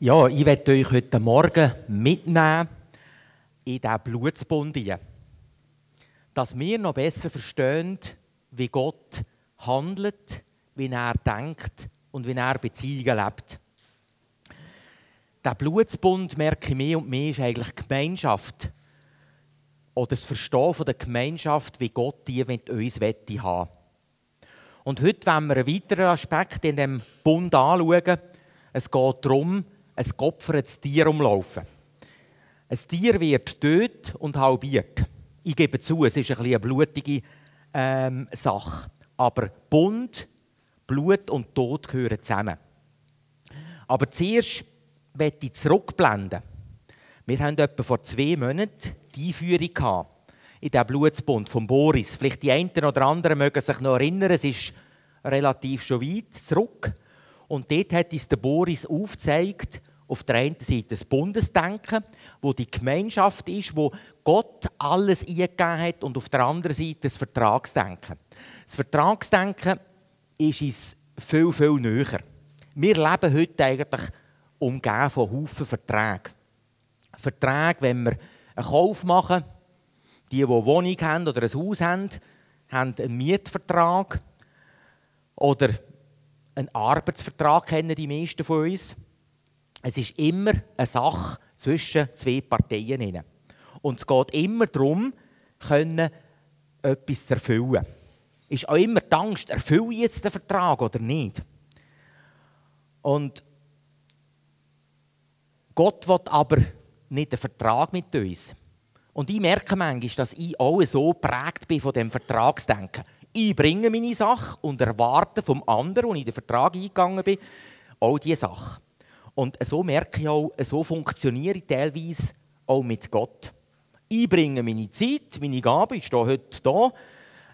Ja, ich werde euch heute Morgen mitnehmen in diesen Blutsbund. Dass wir noch besser verstehen, wie Gott handelt, wie er denkt und wie er Beziehungen lebt. Der Blutsbund, merke ich mehr und mehr, ist eigentlich Gemeinschaft. Oder das Verstehen von der Gemeinschaft, wie Gott die mit uns wette haben. Und heute wollen wir einen weiteren Aspekt in diesem Bund anschauen. Es geht darum, ein geopfertes Tier umlaufen. Ein Tier wird tot und halbiert. Ich gebe zu, es ist ein eine blutige ähm, Sache. Aber Bund, Blut und Tod gehören zusammen. Aber zuerst möchte ich zurückblenden. Wir haben etwa vor zwei Monaten die Einführung in diesen Blutsbund von Boris. Vielleicht die einen oder anderen mögen sich noch erinnern, es ist relativ schon weit zurück. Und dort hat uns der Boris aufgezeigt, auf der einen Seite das Bundesdenken, wo die Gemeinschaft ist, wo Gott alles eingegeben hat, und auf der anderen Seite das Vertragsdenken. Das Vertragsdenken ist uns viel, viel näher. Wir leben heute eigentlich umgeben von Haufen Verträgen. Verträge, wenn wir einen Kauf machen, die, die eine Wohnung haben oder ein Haus haben, haben einen Mietvertrag oder einen Arbeitsvertrag, kennen die meisten von uns. Es ist immer eine Sache zwischen zwei Parteien. Und es geht immer darum, können, etwas zu erfüllen. Es Ist auch immer die Angst, erfülle ich jetzt den Vertrag oder nicht? Und Gott will aber nicht einen Vertrag mit uns. Und ich merke manchmal, dass ich auch so geprägt bin von dem Vertragsdenken. Ich bringe meine Sache und erwarte vom anderen, ich in den Vertrag eingegangen bin, auch diese Sache. Und so merke ich auch, so funktioniere ich teilweise auch mit Gott. Ich bringe meine Zeit, meine Gabe, ich stehe heute hier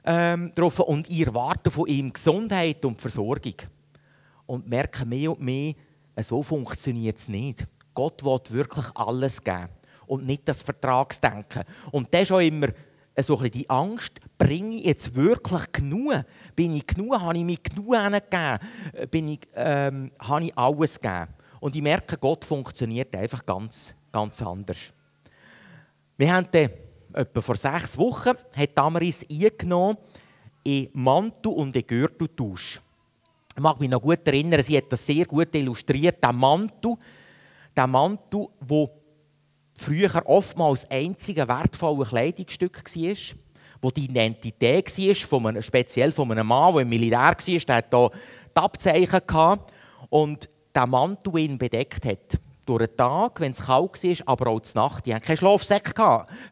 ähm, drauf und ich erwarte von ihm Gesundheit und Versorgung. Und merke mehr und mehr, so funktioniert es nicht. Gott will wirklich alles geben und nicht das Vertragsdenken. Und das ist auch immer so die Angst, bringe ich jetzt wirklich genug? Bin ich genug? Habe ich mich genug gegeben? Bin ich, ähm, habe ich alles gegeben? Und ich merke, Gott funktioniert einfach ganz, ganz anders. Wir haben dann, etwa vor sechs Wochen, hat Damaris eingenommen in Mantel und in Gürteltausch. Ich mag mich noch gut erinnern, sie hat das sehr gut illustriert. Der Mantel, der Mantel, der früher oftmals einzige wertvolle Kleidungsstück war, wo die Identität war, von einem, speziell von einem Mann, der im Militär war, der hatte hier die Abzeichen. Gehabt. Und der Mantel ihn bedeckt hat. Durch den Tag, wenn es kalt war, aber auch zur Nacht. Die hatten keinen Schlafsack.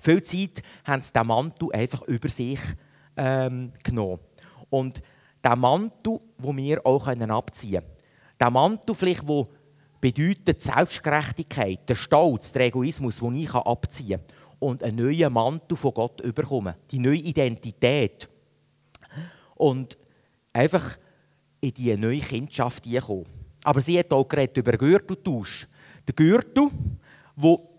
Viel Zeit haben sie den Mantel einfach über sich ähm, genommen. Und der Mantel, den wir auch abziehen können. Der Mantel, vielleicht, der bedeutet Selbstgerechtigkeit, der Stolz, der Egoismus, den ich abziehen kann. Und einen neuen Mantel von Gott überkommen. Die neue Identität. Und einfach in diese neue Kindschaft hineinkommen. Aber sie hat auch geredet über Gürteltausch. Der Gürtel, wo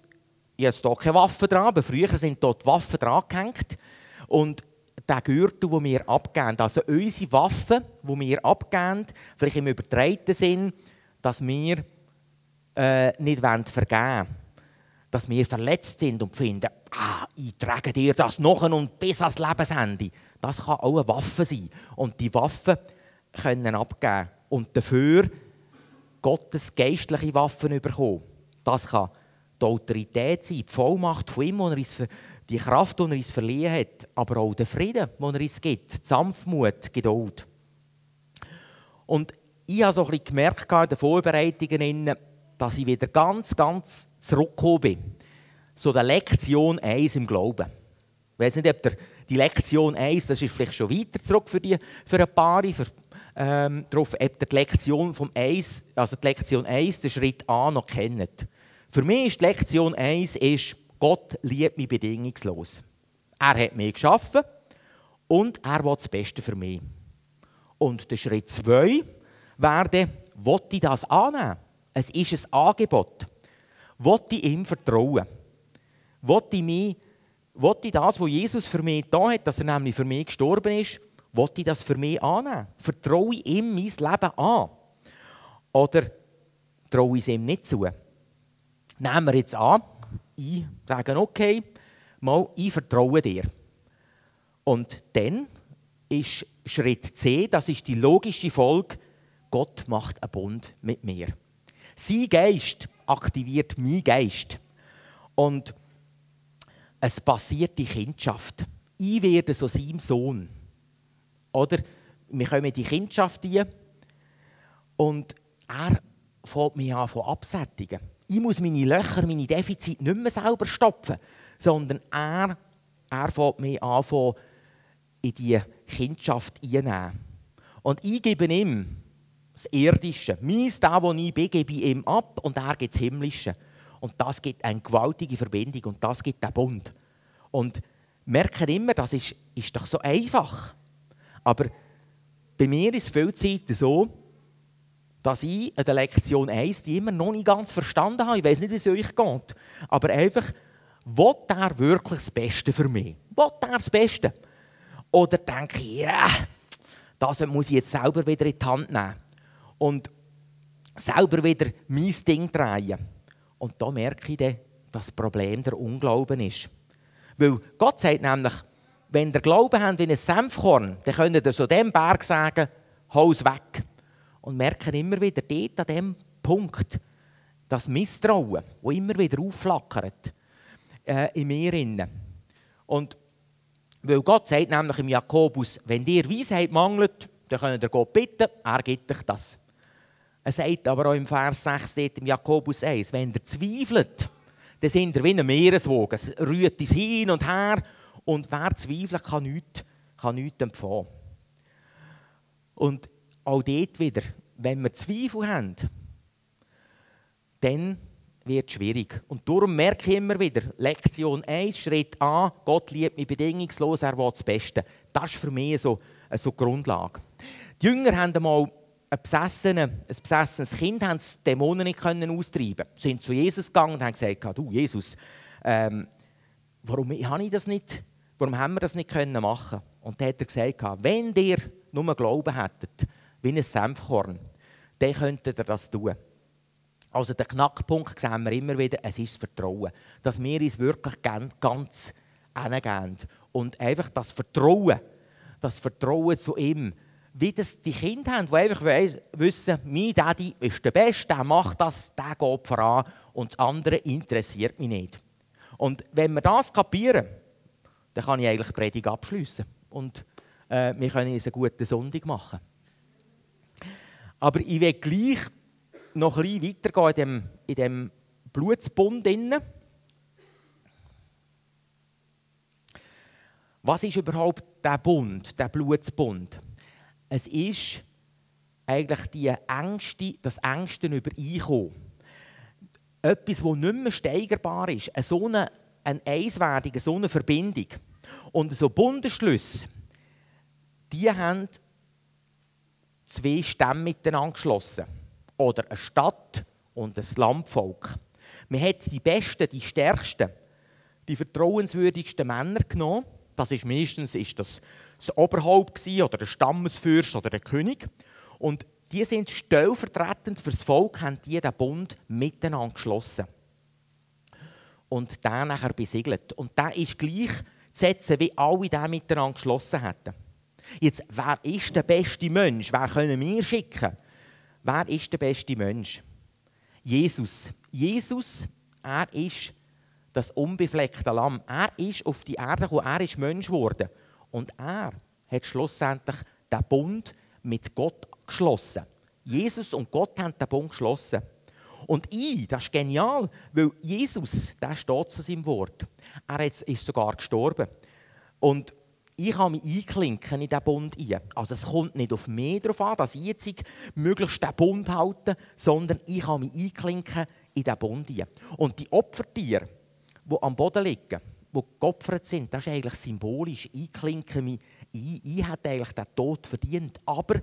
jetzt hier keine Waffen dran, aber früher sind dort Waffen dran gehängt. Und der Gürtel, den wir abgeben, also unsere Waffen, die wir abgeben, vielleicht im übertreiten Sinn, dass wir äh, nicht vergeben wollen. Dass wir verletzt sind und finden, ah, ich trage dir das noch und bis ans Lebensende. Das kann auch eine Waffe sein. Und die Waffen können abgeben. Und dafür Gottes geistliche Waffen bekommen. Das kann die Autorität sein, die Vollmacht von ihm, die Kraft, die er uns verliehen hat, aber auch der Frieden, den er uns gibt, die Sanftmut, Geduld. Und ich habe so ein bisschen gemerkt in den Vorbereitungen, dass ich wieder ganz, ganz zurückgekommen bin. So der Lektion 1 im Glauben. Ich weiß nicht, ob der, die Lektion 1, das ist vielleicht schon weiter zurück für, die, für ein paar, für ähm, darauf, ob die Lektion vom 1, also die Lektion 1, den Schritt A noch kennt. Für mich ist die Lektion 1, ist, Gott liebt mich bedingungslos. Er hat mich geschaffen und er will das Beste für mich. Und der Schritt 2 wäre, will ich das annehmen? Es ist ein Angebot. Will ich ihm vertrauen? Will ich, mich, will ich das, was Jesus für mich da hat, dass er nämlich für mich gestorben ist, Wollte ich das für mich annehmen? Vertraue ich ihm mein Leben an? Oder traue ich es ihm nicht zu. Nehmen wir jetzt an, ich sage, okay, mal, ich vertraue dir. Und dann ist Schritt C, das ist die logische Folge, Gott macht einen Bund mit mir. Sein Geist aktiviert meinen Geist. Und es passiert die Kindschaft. Ich werde so sein Sohn. Oder wir kommen in die Kindschaft hier und er fängt mich an von absättigen. Ich muss meine Löcher, meine Defizite nicht mehr selber stopfen, sondern er, er fängt mich an von in die Kindschaft einnehmen. Und ich gebe ihm das Irdische. Meins, da wo ich bin, gebe ich ihm ab und er gibt das Himmlische. Und das gibt eine gewaltige Verbindung und das gibt den Bund. Und merken immer, das ist, ist doch so einfach. Aber bei mir ist viel Zeit so, dass ich der Lektion 1 die immer noch nicht ganz verstanden habe. Ich weiß nicht, wie es euch geht. Aber einfach, will er wirklich das Beste für mich? Will er das Beste? Oder denke ich, ja, yeah, das muss ich jetzt selber wieder in die Hand nehmen. Und selber wieder mein Ding drehen. Und da merke ich dann, dass das Problem der Unglauben ist. Weil Gott sagt nämlich, wenn ihr Glauben habt wie ein Senfkorn, dann könnt ihr so dem Berg sagen, haus weg. Und merken immer wieder dort an dem Punkt, das Misstrauen, das immer wieder aufflackert äh, in mir. Und weil Gott sagt nämlich im Jakobus, wenn dir Weisheit mangelt, dann könnt ihr Gott bitten, er gibt euch das. Er sagt aber auch im Vers 6 dort im Jakobus 1, wenn ihr zweifelt, dann sind ihr wie ein Meereswogen. Es rührt es hin und her und wer zweifelt, kann nichts, kann nichts empfangen. Und auch dort wieder, wenn wir Zweifel haben, dann wird es schwierig. Und darum merke ich immer wieder, Lektion 1, Schritt A, Gott liebt mich bedingungslos, er will das Beste. Das ist für mich so eine so Grundlage. Die Jünger haben einmal ein, besessene, ein besessenes Kind haben die Dämonen nicht können austreiben Sie sind zu Jesus gegangen und haben gesagt, du Jesus, ähm, warum habe ich das nicht, warum haben wir das nicht können machen Und dann hat er gesagt, wenn ihr nur Glauben hättet, wie ein Senfkorn, dann könntet ihr das tun. Also der Knackpunkt sehen wir immer wieder, es ist das Vertrauen. Dass wir uns wirklich ganz hingeben. Und einfach das Vertrauen, das Vertrauen zu ihm, wie das die Kinder haben, die einfach wissen, mein Daddy ist der Beste, der macht das, der geht voran und das andere interessiert mich nicht. Und wenn wir das kapieren, dann kann ich eigentlich die Predigt abschliessen und äh, wir können uns eine gute Sonntag machen. Aber ich will gleich noch ein bisschen weitergehen in dem, in dem Blutsbund. Was ist überhaupt der Bund, der Blutsbund? Es ist eigentlich die Ängste, das Ängste über Einkommen. Etwas, das nicht mehr steigerbar ist. Eine so eine, eine Eiswerdung, so eine Verbindung. Und so Bundesschlüsse, die haben zwei Stämme miteinander geschlossen oder eine Stadt und ein Landvolk. Man hat die besten, die stärksten, die vertrauenswürdigsten Männer genommen. Das ist meistens ist das, das Oberhaupt oder der Stammesfürst oder der König. Und die sind stellvertretend für das Volk, haben die den Bund miteinander geschlossen. Und der nachher besiegelt. Und der ist gleich zu setzen, wie alle den miteinander geschlossen hätten. Jetzt, wer ist der beste Mensch? Wer können wir schicken? Wer ist der beste Mensch? Jesus. Jesus, er ist das unbefleckte Lamm. Er ist auf die Erde gekommen, er ist Mensch geworden. Und er hat schlussendlich den Bund mit Gott geschlossen. Jesus und Gott haben den Bund geschlossen. Und ich, das ist genial, weil Jesus, der steht zu seinem Wort. Er ist sogar gestorben. Und ich kann mich einklinken in diesen Bund ein. Also es kommt nicht auf mich darauf an, dass ich jetzt möglichst den Bund halte, sondern ich kann mich einklinken in diesen Bund ein. Und die Opfertiere, die am Boden liegen, die geopfert sind, das ist eigentlich symbolisch. Ich klinke mich ein. Ich hätte eigentlich den Tod verdient. Aber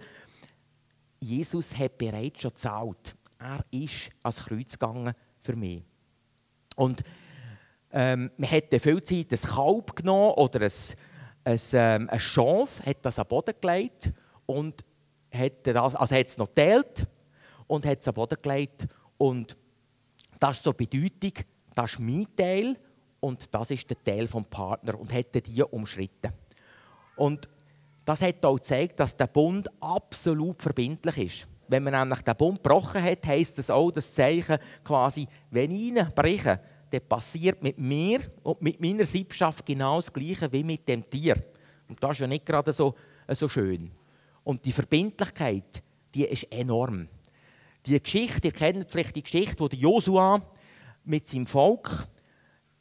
Jesus hat bereits schon gezahlt. Er ist ans Kreuz gegangen für mich. Und ähm, man hätte viel Zeit ein Kalb genommen oder ein ein, ähm, ein Schaf, hat das am Boden gelegt und hat, das, also hat es noch geteilt und hat es am Boden gelegt Und das ist so Bedeutung, das ist mein Teil und das ist der Teil vom Partner und hätte die umschritten. Und das hat auch gezeigt, dass der Bund absolut verbindlich ist. Wenn man nämlich den Bund gebrochen hat, heisst das auch das Zeichen quasi, wenn ich ihn breche, dann passiert mit mir und mit meiner Siebschaft genau das Gleiche wie mit dem Tier. Und das ist ja nicht gerade so, so schön. Und die Verbindlichkeit, die ist enorm. Die Geschichte, ihr kennt vielleicht die Geschichte, wo Josua mit seinem Volk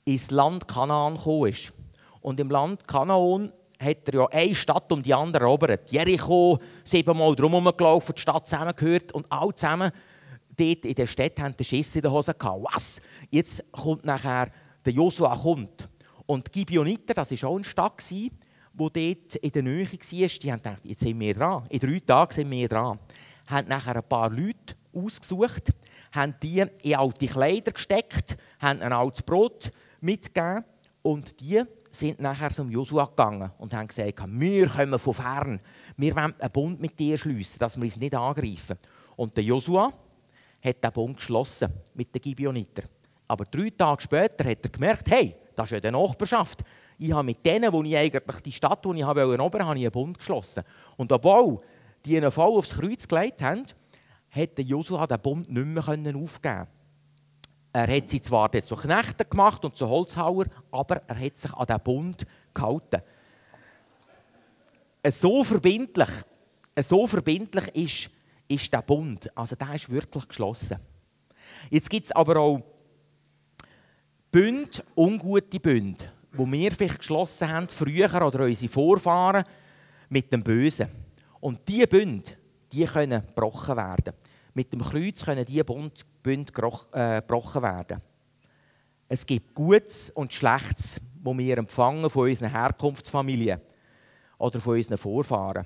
ins Land Kanaan gekommen ist. Und im Land Kanaan hat er ja eine Stadt um die andere erobert. Jericho, siebenmal drum gelaufen, die Stadt zusammengehört und alle zusammen dort in der Stadt haben den Schiss in der Hose gehabt. Was? Jetzt kommt nachher, der Josua kommt. Und die Gibeoniter, das war auch eine Stadt, die dort in der Nähe war, die haben gedacht, jetzt sind wir dran. In drei Tagen sind wir dran. Haben nachher ein paar Leute ausgesucht, haben die in alte Kleider gesteckt, haben ein altes Brot mitgegeben und die sind nachher zum Josua gegangen und haben gesagt, wir kommen von fern, wir wollen einen Bund mit dir schließen, dass wir uns nicht angreifen. Und der Josua hat den Bund geschlossen mit den Gibeoniter. Aber drei Tage später hat er gemerkt, hey, das ist ja die Nachbarschaft. Ich habe mit denen, wo ich eigentlich die Stadt, die ich erobern wollte, habe ich einen Bund geschlossen. Und obwohl die ihn voll aufs Kreuz gelegt haben, hat Josua den Bund nicht mehr aufgeben Er hat sie zwar zu Knechten gemacht und zu Holzhauer, aber er hat sich an den Bund gehalten. So verbindlich, so verbindlich ist, ist der Bund. Also der ist wirklich geschlossen. Jetzt gibt es aber auch Bünde, ungute Bünde, die wir vielleicht geschlossen haben, früher oder unsere Vorfahren, mit dem Bösen. Und diese Bünde, die können gebrochen werden. Mit dem Kreuz können diese Bünde äh, gebrochen werden. Es gibt Gutes und Schlechtes, wo wir empfangen von unseren Herkunftsfamilien oder von unseren Vorfahren,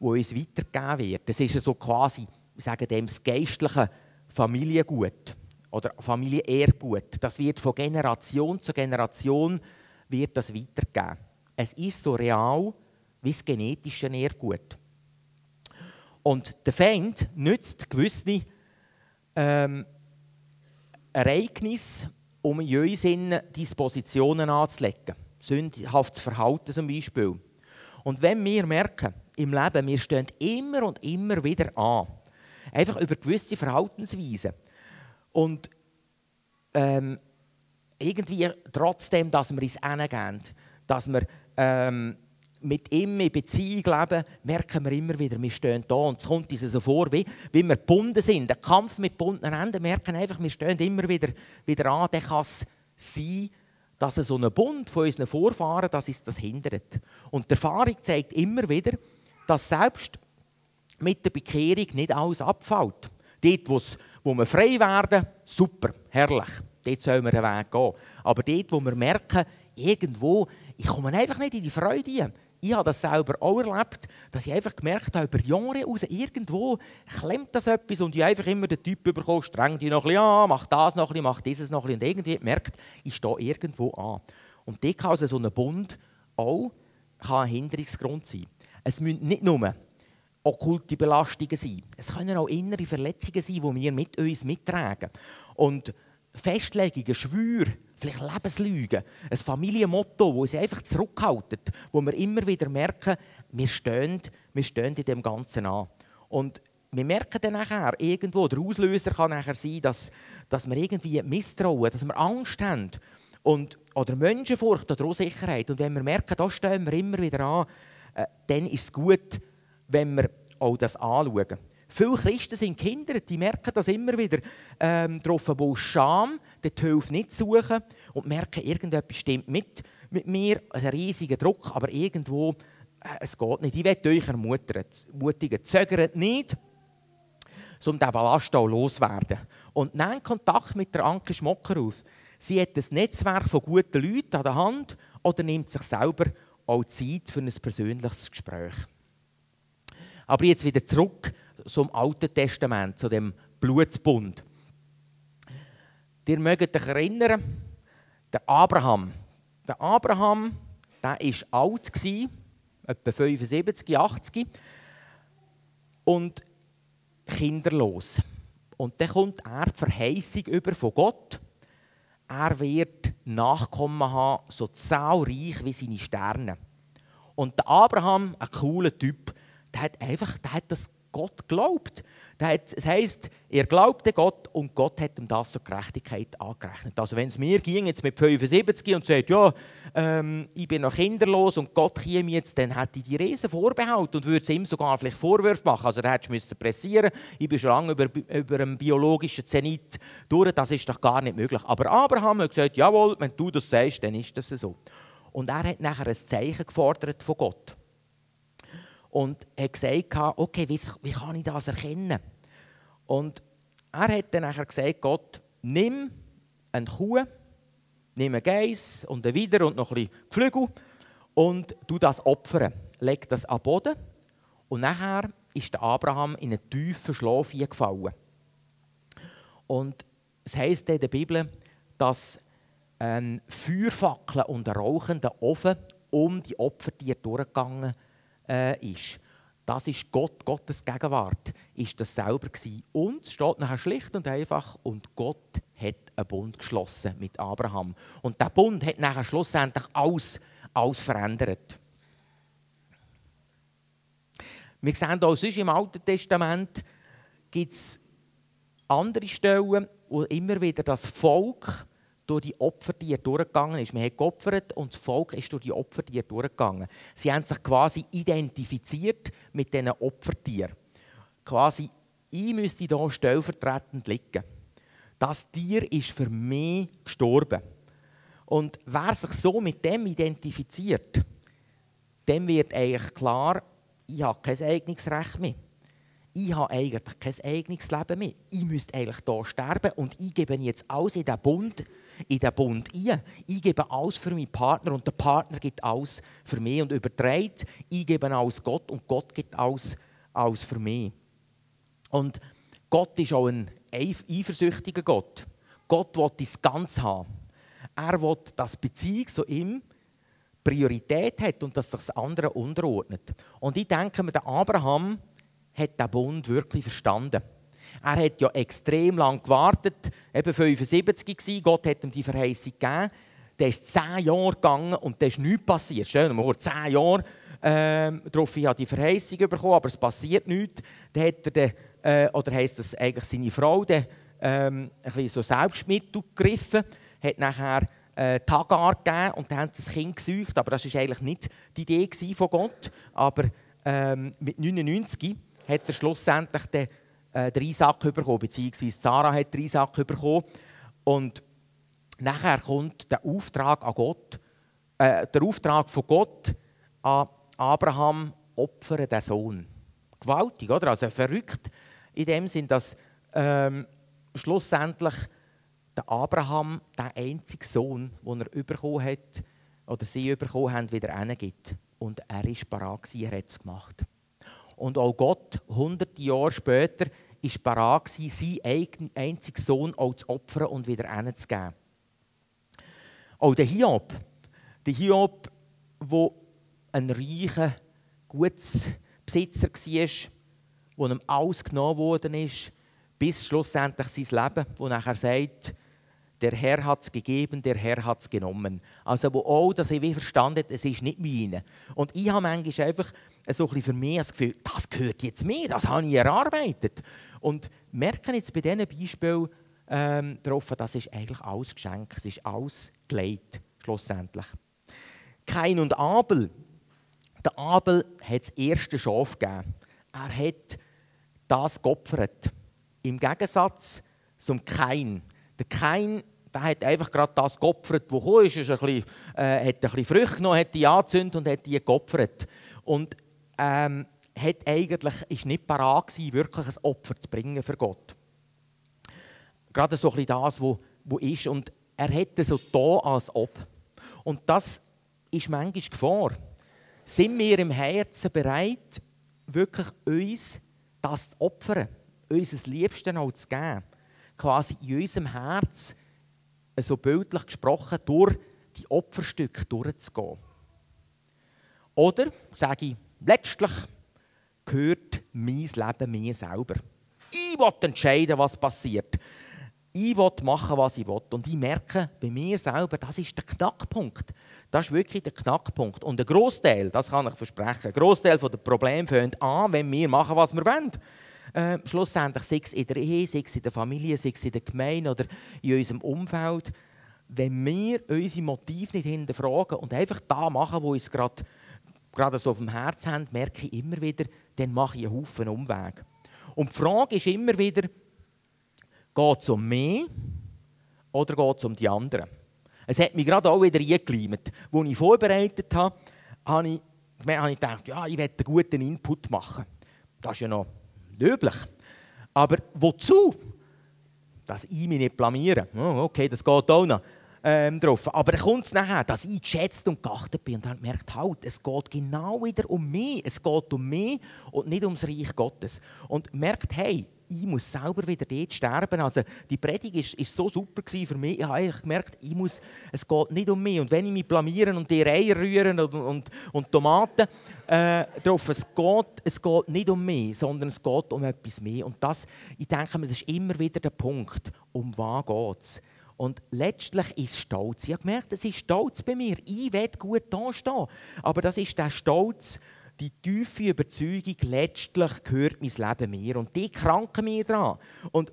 wo uns weitergegeben wird. Das ist so quasi, wir sagen dem, das geistliche Familiengut oder Familienerbgut. Das wird von Generation zu Generation wird das weitergegeben. Es ist so real wie das genetische Erbgut. Und der Feind nützt gewisse ähm, Ereignisse, um in unseren Dispositionen anzulegen. Sündhaftes Verhalten zum Beispiel. Und wenn wir merken, im Leben, wir stehen immer und immer wieder an, einfach über gewisse Verhaltensweisen und ähm, irgendwie trotzdem, dass wir uns hingehen, dass wir ähm, mit ihm in Beziehung leben, merken wir immer wieder, wir stehen da und es kommt uns so vor, wie, wie wir gebunden sind. Der Kampf mit gebundenen Händen, merken einfach, wir stehen immer wieder, wieder an. Dann kann es sein, dass so ein Bund von unseren Vorfahren, dass uns das hindert. Und die Erfahrung zeigt immer wieder, dass selbst mit der Bekehrung nicht alles abfällt. Dort, wo wir frei werden, super, herrlich. Dort sollen wir den Weg gehen. Aber dort, wo wir merken, irgendwo, ich komme einfach nicht in die Freude ich habe das selber auch erlebt, dass ich einfach gemerkt habe, über Jahre raus, irgendwo klemmt das etwas und ich einfach immer den Typ bekomme, streng dich noch ein bisschen an, mach das noch ein bisschen, mach dieses noch ein bisschen. Und irgendwie merkt, ich stehe irgendwo an. Und dort kann also so ein Bund auch ein Hinderungsgrund sein. Es müssen nicht nur okkulte Belastungen sein. Es können auch innere Verletzungen sein, die wir mit uns mittragen. Und Festlegungen, Schwüre, vielleicht Lebenslügen, ein Familienmotto, das uns einfach zurückhaltet, wo wir immer wieder merken, wir stehen, wir stehen in dem Ganzen an. Und wir merken dann nachher, irgendwo, der Auslöser kann nachher sein, dass, dass wir irgendwie misstrauen, dass wir Angst haben. Und, oder Menschenfurcht oder Unsicherheit. Und wenn wir merken, da stehen wir immer wieder an, äh, dann ist es gut, wenn wir auch das anschauen. Viele Christen sind Kinder, die merken das immer wieder. Ähm, drauf, wo Scham, die Hilfe nicht suchen und merken, irgendetwas stimmt mit, mit mir, ein riesiger Druck, aber irgendwo, äh, es geht nicht. Ich werde euch ermutigen, zögert nicht, um diesen Ballast auch loszuwerden. Und nehmt Kontakt mit der Anke Schmocker aus. Sie hat ein Netzwerk von guten Leuten an der Hand oder nimmt sich selber auch Zeit für ein persönliches Gespräch. Aber jetzt wieder zurück zum Alten Testament, zu dem Blutsbund. Ihr mögt euch erinnern, der Abraham. Der Abraham, der war alt, etwa 75, 80 und kinderlos. Und dann kommt er die Verheißung über von Gott. Er wird Nachkommen haben, so zahlreich wie seine Sterne. Und der Abraham, ein cooler Typ, der hat einfach der hat das Gott glaubt. Das heisst, er glaubte Gott und Gott hat ihm das zur Gerechtigkeit angerechnet. Also wenn es mir ging, jetzt mit 75 und sagt, ja, ähm, ich bin noch kinderlos und Gott käme jetzt, dann hätte ich die Riesen vorbehalten und würde es ihm sogar vielleicht Vorwürfe machen. Also er hätte müssen pressieren ich bin schon lange über, über einen biologischen Zenit durch, das ist doch gar nicht möglich. Aber Abraham hat gesagt, jawohl, wenn du das sagst, dann ist das so. Und er hat nachher ein Zeichen gefordert von Gott und hat gesagt, okay, wie, wie kann ich das erkennen? Und er hat dann gesagt, Gott, nimm eine Kuh, nimm einen Geiss und einen Wider und noch ein bisschen Geflügel und du das opfern. Leg das am Boden und nachher ist Abraham in einen tiefen Schlaf gefallen. Und es heisst in der Bibel, dass ein Feuerfackel und ein rauchender Ofen um die Opfertiere durchgegangen ist äh, ist. Das ist Gott, Gottes Gegenwart, ist das selber gewesen. Und es steht nachher schlicht und einfach, und Gott hat einen Bund geschlossen mit Abraham. Und der Bund hat nachher schlussendlich alles, alles verändert. Wir sehen auch sonst im Alten Testament gibt es andere Stellen, wo immer wieder das Volk durch die Opfertiere durchgegangen ist. Man hat geopfert und das Volk ist durch die Opfertiere durchgegangen. Sie haben sich quasi identifiziert mit diesen Opfertieren. Quasi, ich müsste hier stellvertretend liegen. Das Tier ist für mich gestorben. Und wer sich so mit dem identifiziert, dem wird eigentlich klar, ich habe kein eigenes Recht mehr ich habe eigentlich kein eigenes Leben mehr. Ich müsste eigentlich hier sterben und ich gebe jetzt alles in den Bund, in den Bund ein. Ich gebe alles für meinen Partner und der Partner gibt alles für mich und überträgt. Ich gebe alles Gott und Gott gibt alles, alles für mich. Und Gott ist auch ein eifersüchtiger Gott. Gott will das Ganze haben. Er will, dass Beziehung so ihm Priorität hat und dass sich das andere unterordnet. Und ich denke mir, der Abraham hat den Bund wirklich verstanden. Er hat ja extrem lang gewartet, eben 75 gewesen. Gott hat ihm die Verheißung gegeben. Der ist zehn Jahre gegangen und da ist nichts passiert. Stell dir mal zehn Jahre ähm, darauf hat die Verheißung bekommen, aber es passiert nichts. Dann hat er den, äh, oder heisst das eigentlich seine Frau, den, ähm, ein bisschen so Selbstmittel gegriffen, hat nachher äh, Tagar gegeben und dann haben sie das Kind gesucht. Aber das war eigentlich nicht die Idee von Gott. Aber ähm, mit 99 hat er schlussendlich den, äh, den Isaac bekommen, beziehungsweise Sarah hat den Isaac bekommen. Und nachher kommt der Auftrag an Gott, äh, der Auftrag von Gott an Abraham, opfere den Sohn. Gewaltig, oder? Also verrückt in dem Sinn, dass ähm, schlussendlich der Abraham der einzige Sohn, den er bekommen hat, oder sie bekommen haben, wieder hingibt. Und er war bereit, er hat es gemacht. Und auch Gott, hunderte Jahre später, war bereit, seinen einzigen Sohn auch zu opfern und wieder hinzugeben. Auch der Hiob, der Hiob, der ein reicher, guter Besitzer war, wo ihm alles genommen worden ist, bis schlussendlich sein Leben, wo nachher sagt, der Herr hat es gegeben, der Herr hat es genommen. Also wo auch, dass ich wie verstanden es ist nicht meine. Und ich habe manchmal einfach so ein für mich das Gefühl, das gehört jetzt mir, das habe ich erarbeitet. Und merke jetzt bei diesen Beispielen ähm, darauf, das ist eigentlich alles Geschenk, es ist alles gelegt, schlussendlich. Kain und Abel. Der Abel hat das erste Schaf gegeben. Er hat das geopfert. Im Gegensatz zum Kain. Der Kain der hat einfach gerade das geopfert, was gekommen ist. ist ein bisschen, äh, hat ein bisschen Früchte genommen, hat die angezündet und hat die geopfert. Und ähm, hat eigentlich, ist nicht parat gewesen, wirklich ein Opfer zu bringen für Gott. Gerade so ein bisschen das, was wo ist. Und er hätte so da als ob. Und das ist manchmal Gefahr. Sind wir im Herzen bereit, wirklich uns das zu opfern, unser Liebsten auch zu geben? Quasi in unserem Herz, so bildlich gesprochen, durch die Opferstücke durchzugehen. Oder sage ich, letztlich gehört mein Leben mir selber. Ich will entscheiden, was passiert. Ich will machen, was ich will. Und ich merke bei mir selber, das ist der Knackpunkt. Das ist wirklich der Knackpunkt. Und der Großteil, das kann ich versprechen, der Großteil der Probleme fängt an, wenn wir machen, was wir wollen. Äh, schlussendlich, sei es in der Ehe, sei es in der Familie, sei es in der Gemeinde oder in unserem Umfeld. Wenn wir unsere Motive nicht hinterfragen und einfach da machen, wo uns gerade gerade so auf dem Herzen haben, merke ich immer wieder, dann mache ich einen Haufen Umweg. Und die Frage ist immer wieder, geht es um mich oder geht es um die anderen? Es hat mich gerade auch wieder eingekleimt. Als ich vorbereitet habe, habe ich, habe ich gedacht, ja, ich werde einen guten Input machen. Das ist ja noch löblich. Aber wozu? Dass ich mich nicht blamiere. Oh, okay, das geht auch noch ähm, drauf. Aber kommt es nachher, dass ich geschätzt und geachtet bin und dann merkt, halt, es geht genau wieder um mich. Es geht um mich und nicht ums Reich Gottes. Und merkt, hey, ich muss selber wieder dort sterben. Also die Predigt ist, ist so super für mich. Ich habe gemerkt, ich muss, es geht nicht um mich. Und wenn ich mich blamieren und die Eier rühren und, und, und Tomaten äh, drauf, es geht, es geht nicht um mich, sondern es geht um etwas mehr. Und das, ich denke das ist immer wieder der Punkt, um was geht es. Und letztlich ist Stolz. Ich habe gemerkt, es ist Stolz bei mir. Ich will gut dastehen. Aber das ist der Stolz, die tiefe Überzeugung, letztlich gehört mein Leben mir. Und die kranken mir daran. Und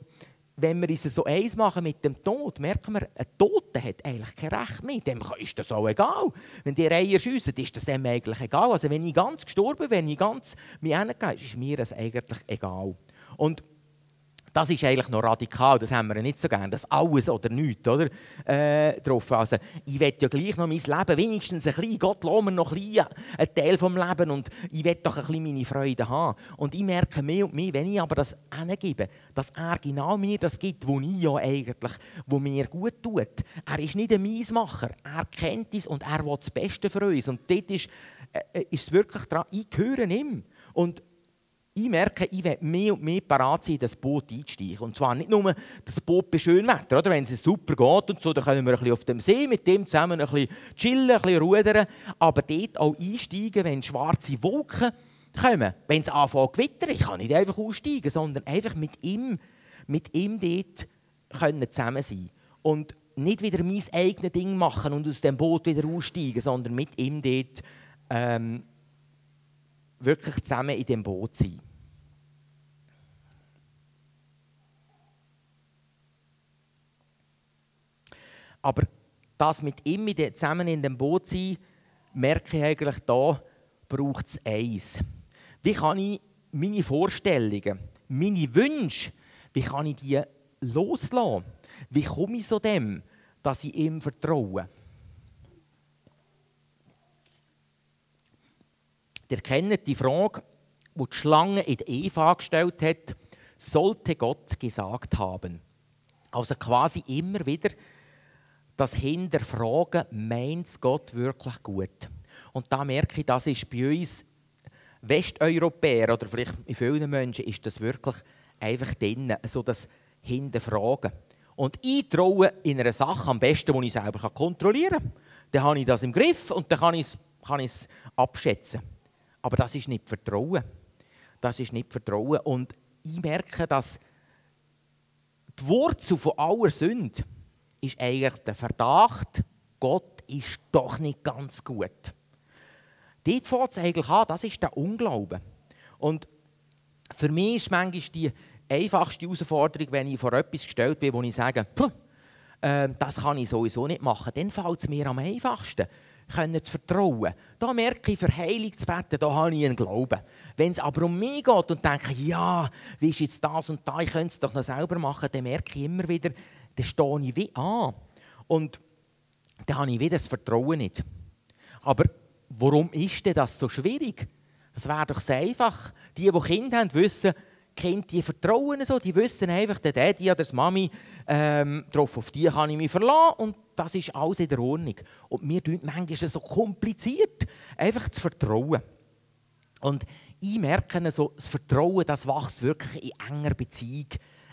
wenn wir uns so eins machen mit dem Tod, merken wir, ein Toter hat eigentlich kein Recht mehr. Dem ist das auch egal. Wenn die Reihe schiessen, ist das ihm eigentlich egal. Also wenn ich ganz gestorben bin, wenn ich ganz mich hingehe, ist mir das eigentlich egal. Und das ist eigentlich noch radikal, das haben wir nicht so gerne, das alles oder nichts, oder? Äh, drauf. Also, ich will ja gleich noch mein Leben, wenigstens ein bisschen, Gott lass mir noch ein bisschen einen Teil vom Leben und ich will doch ein bisschen meine Freude haben. Und ich merke mehr und mehr, wenn ich aber das hingebe, dass er genau mir das gibt, wo ich ja eigentlich, wo mir gut tut. Er ist nicht ein Miesmacher, er kennt es und er will das Beste für uns. Und dort ist, äh, ist es wirklich dran, ich gehöre ihm. Und ich merke, ich werde mehr und mehr parat sein, das Boot einzusteigen. Und zwar nicht nur das Boot bei schönem Wetter, oder? wenn es super geht und so, dann können wir ein bisschen auf dem See mit dem zusammen ein bisschen chillen, ein bisschen rudern, aber dort auch einsteigen, wenn schwarze Wolken kommen. Wenn es anfängt zu gewittern, ich kann nicht einfach aussteigen, sondern einfach mit ihm, mit ihm dort können zusammen sein. Und nicht wieder mein eigenes Ding machen und aus dem Boot wieder aussteigen, sondern mit ihm dort ähm, wirklich zusammen in dem Boot sein. Aber das mit ihm zusammen in dem Boot sein, merke ich eigentlich, da braucht es eins. Wie kann ich meine Vorstellungen, meine Wünsche, wie kann ich die loslassen? Wie komme ich zu dem, dass ich ihm vertraue? Ihr kennt die Frage, die die Schlange in Eva gestellt hat, sollte Gott gesagt haben. Also quasi immer wieder das Hinterfragen, meint Gott wirklich gut? Und da merke ich, das ist bei uns Westeuropäer oder vielleicht in vielen Menschen ist das wirklich einfach drin, so das Hinterfragen. Und ich traue in einer Sache am besten, die ich selber kontrollieren kann. Dann habe ich das im Griff und dann kann ich es, kann ich es abschätzen. Aber das ist nicht Vertrauen. Das ist nicht Vertrauen. Und ich merke, dass die Wurzel von aller Sünde ist eigentlich der Verdacht, Gott ist doch nicht ganz gut. Dort fängt es eigentlich an, das ist der Unglaube. Und für mich ist manchmal die einfachste Herausforderung, wenn ich vor etwas gestellt bin, wo ich sage, äh, das kann ich sowieso nicht machen, dann fällt es mir am einfachsten können zu vertrauen. Da merke ich, für Heilung zu beten, da habe ich einen Glauben. Wenn es aber um mich geht und denke, ja, wie ist jetzt das und da, ich könnte es doch noch selber machen, dann merke ich immer wieder, dann stehe ich wie an. Und dann habe ich wieder das Vertrauen nicht. Aber warum ist denn das so schwierig? Es wäre doch sehr einfach. Die, die Kinder haben, wissen, Kinder die vertrauen so, die wissen einfach, der Daddy oder die Mami, ähm, drauf, auf die kann ich mich verlassen und das ist alles in der Ordnung. Und mir tun manchmal so kompliziert, einfach zu vertrauen. Und ich merke, so, das Vertrauen das wächst wirklich in enger Beziehung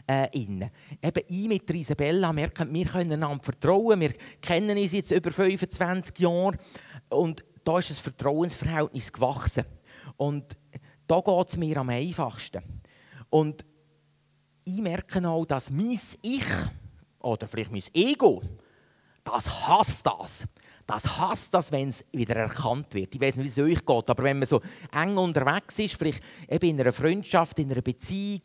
äh, in. Eben ich mit Isabella merken, wir können einander vertrauen. Wir kennen uns jetzt über 25 Jahre und da ist das Vertrauensverhältnis gewachsen. Und da geht es mir am einfachsten. Und ich merke auch, dass mein Ich oder vielleicht mein Ego, das hasst das. Das hasst das, wenn es wieder erkannt wird. Ich weiß nicht, wie es euch geht, aber wenn man so eng unterwegs ist, vielleicht eben in einer Freundschaft, in einer Beziehung,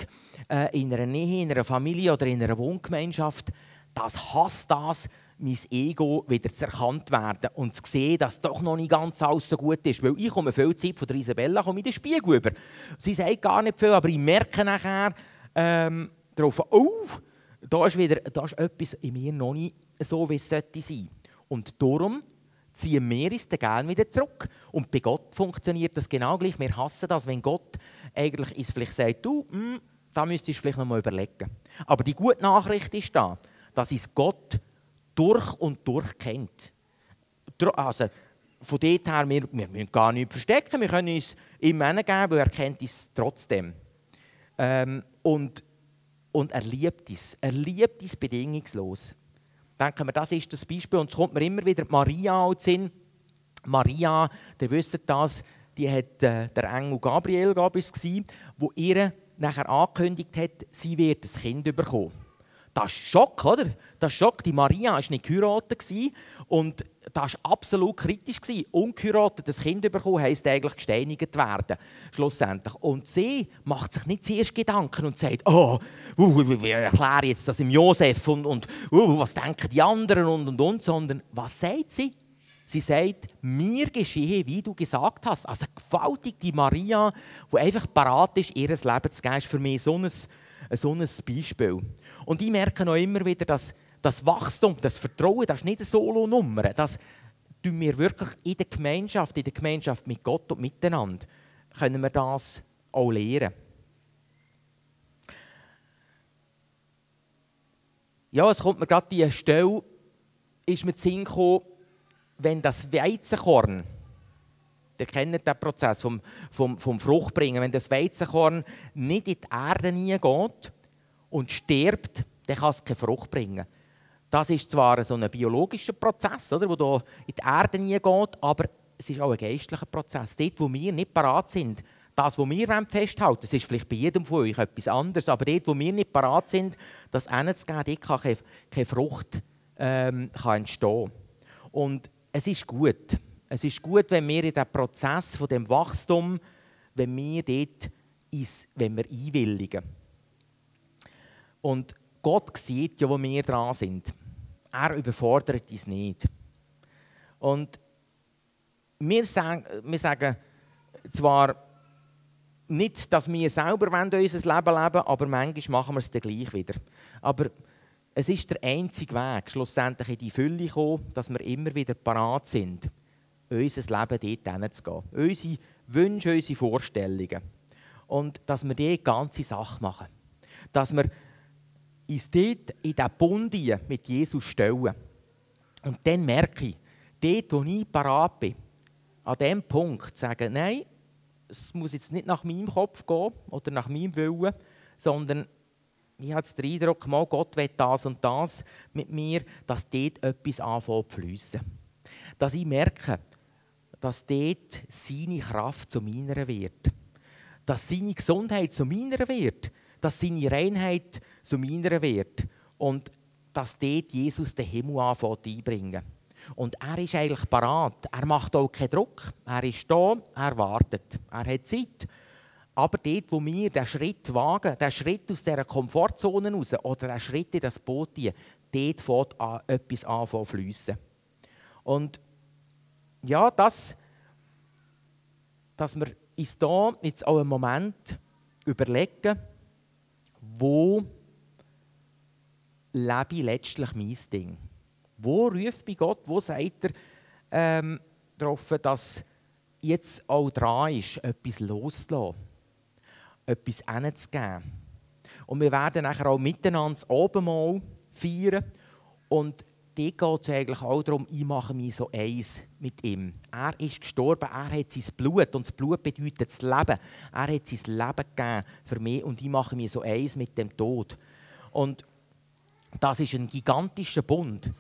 äh, in einer Nähe, in einer Familie oder in einer Wohngemeinschaft, das hasst das, mein Ego wieder zu erkannt werden und zu sehen, dass doch noch nicht ganz alles so gut ist. Weil ich komme viel Zeit von der Isabella komme in den Spiegel über. Sie sagt gar nicht viel, aber ich merke nachher ähm, darauf, oh, da ist, wieder, da ist etwas in mir noch nicht so, wie es sollte sein. Und darum ziehen wir uns dann gerne wieder zurück. Und bei Gott funktioniert das genau gleich. Wir hassen das, wenn Gott eigentlich ist vielleicht sagt, du, mh, hm, da müsstest du vielleicht noch mal überlegen. Aber die gute Nachricht ist da, dass es Gott durch und durch kennt. Also, von dort her, wir, wir müssen gar nichts verstecken, wir können uns ihm geben, weil er kennt es trotzdem. Ähm, und, und er liebt es. Er liebt es bedingungslos denken wir, das ist das Beispiel. Und es kommt mir immer wieder Maria in Sinn. Maria, ihr wisst das, die hat äh, der Engel Gabriel, glaube ich, wo ihr nachher angekündigt hat, sie wird ein Kind bekommen. Das ist Schock, oder? Das ist Schock. Die Maria war nicht geheiratet und das war absolut kritisch. Ungeheiratetes Kind bekommen heisst eigentlich gesteinigt werden, schlussendlich. Und sie macht sich nicht zuerst Gedanken und sagt, oh, uh, wie erkläre jetzt das im Josef und, und uh, was denken die anderen und und und, sondern was sagt sie? Sie sagt, mir geschehe, wie du gesagt hast. Also gewaltig die Maria, die einfach parat ist, ihr Leben zu geben, ist für mich so ein so ein Beispiel. Und ich merke noch immer wieder, dass das Wachstum, das Vertrauen, das ist nicht eine Solo-Nummer. Das tun wir wirklich in der Gemeinschaft, in der Gemeinschaft mit Gott und miteinander, können wir das auch lernen. Ja, es kommt mir gerade die Stelle, ist mir zu Sinn gekommen, wenn das Weizenkorn, Ihr kennt den Prozess vom, vom, vom Fruchtbringen. Wenn das Weizenkorn nicht in die Erde hineingeht und stirbt, dann kann es keine Frucht bringen. Das ist zwar so ein biologischer Prozess, oder, der in die Erde hineingeht, aber es ist auch ein geistlicher Prozess. Dort, wo wir nicht parat sind, das, was wir festhalten das ist vielleicht bei jedem von euch etwas anderes, aber dort, wo wir nicht parat sind, das hinzugeben, dort kann keine, keine Frucht ähm, kann entstehen. Und es ist gut. Es ist gut, wenn wir in diesem Prozess von dem Wachstum, wenn wir dort ins, wenn wir einwilligen. Und Gott sieht ja, wo wir dran sind. Er überfordert uns nicht. Und wir sagen, wir sagen zwar nicht, dass wir selber unser Leben leben aber manchmal machen wir es dann gleich wieder. Aber es ist der einzige Weg, schlussendlich in die Fülle zu kommen, dass wir immer wieder parat sind unser Leben dort hinzugehen. Unsere Wünsche, unsere Vorstellungen. Und dass wir diese ganze Sache machen. Dass wir uns dort in diesen Bund mit Jesus stellen. Und dann merke ich, dort, wo ich parat bin, an diesem Punkt sagen, nein, es muss jetzt nicht nach meinem Kopf gehen oder nach meinem Willen, sondern ich habe den Eindruck, mal, Gott will das und das mit mir, dass dort etwas anfängt zu fliessen. Dass ich merke, dass dort seine Kraft zu meiner wird. Dass seine Gesundheit zu meiner wird. Dass seine Reinheit zu meiner wird. Und dass dort Jesus den Himmel anfängt einbringen. Und er ist eigentlich parat. Er macht auch keinen Druck. Er ist da, er wartet. Er hat Zeit. Aber dort, wo wir den Schritt wagen, den Schritt aus dieser Komfortzone raus oder den Schritt in das Boot, dort fängt an, etwas an zu fliessen. Und ja, das, dass wir uns hier jetzt auch einen Moment überlegen, wo lebe ich letztlich mein Ding? Wo ruft mich Gott, wo sagt er ähm, darauf, dass jetzt auch dran ist, etwas loszulassen, etwas hinzugeben. Und wir werden nachher auch miteinander das Abendmahl feiern und dort geht es eigentlich auch darum, ich mache mich so eins mit ihm. Er ist gestorben, er hat sein Blut und das Blut bedeutet das Leben. Er hat sein Leben gegeben für mich und ich mache mich so eins mit dem Tod. Und das ist ein gigantischer Bund.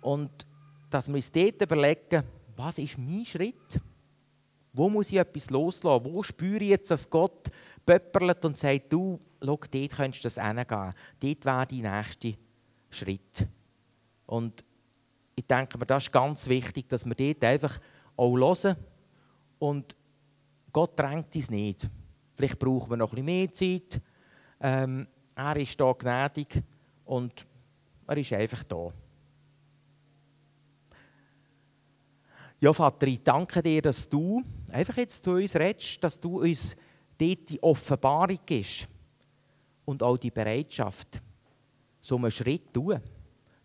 Und dass wir uns dort überlegen, was ist mein Schritt? Wo muss ich etwas loslassen? Wo spüre ich jetzt, dass Gott pöpperlet und sagt, du, schau, dort könntest du das hingehen. Dort wäre dein nächster Schritt. Und ich denke mir, das ist ganz wichtig, dass wir dort einfach auch hören und Gott drängt uns nicht. Vielleicht brauchen wir noch ein bisschen mehr Zeit. Ähm, er ist da gnädig und er ist einfach da. Ja, Vater, ich danke dir, dass du einfach jetzt zu uns redest, dass du uns dort die Offenbarung gibst und auch die Bereitschaft, so einen Schritt zu tun.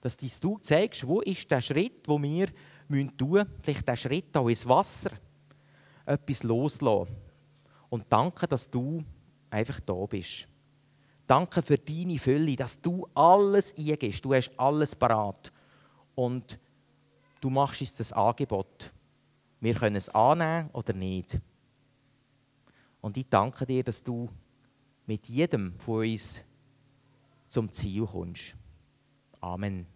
Dass du zeigst, wo ist der Schritt, den wir tun müssen, vielleicht der Schritt auch ins Wasser, etwas loslassen. Und danke, dass du einfach da bist. Danke für deine Fülle, dass du alles eingibst. Du hast alles parat. Und du machst uns das Angebot. Wir können es annehmen oder nicht. Und ich danke dir, dass du mit jedem von uns zum Ziel kommst. Amen.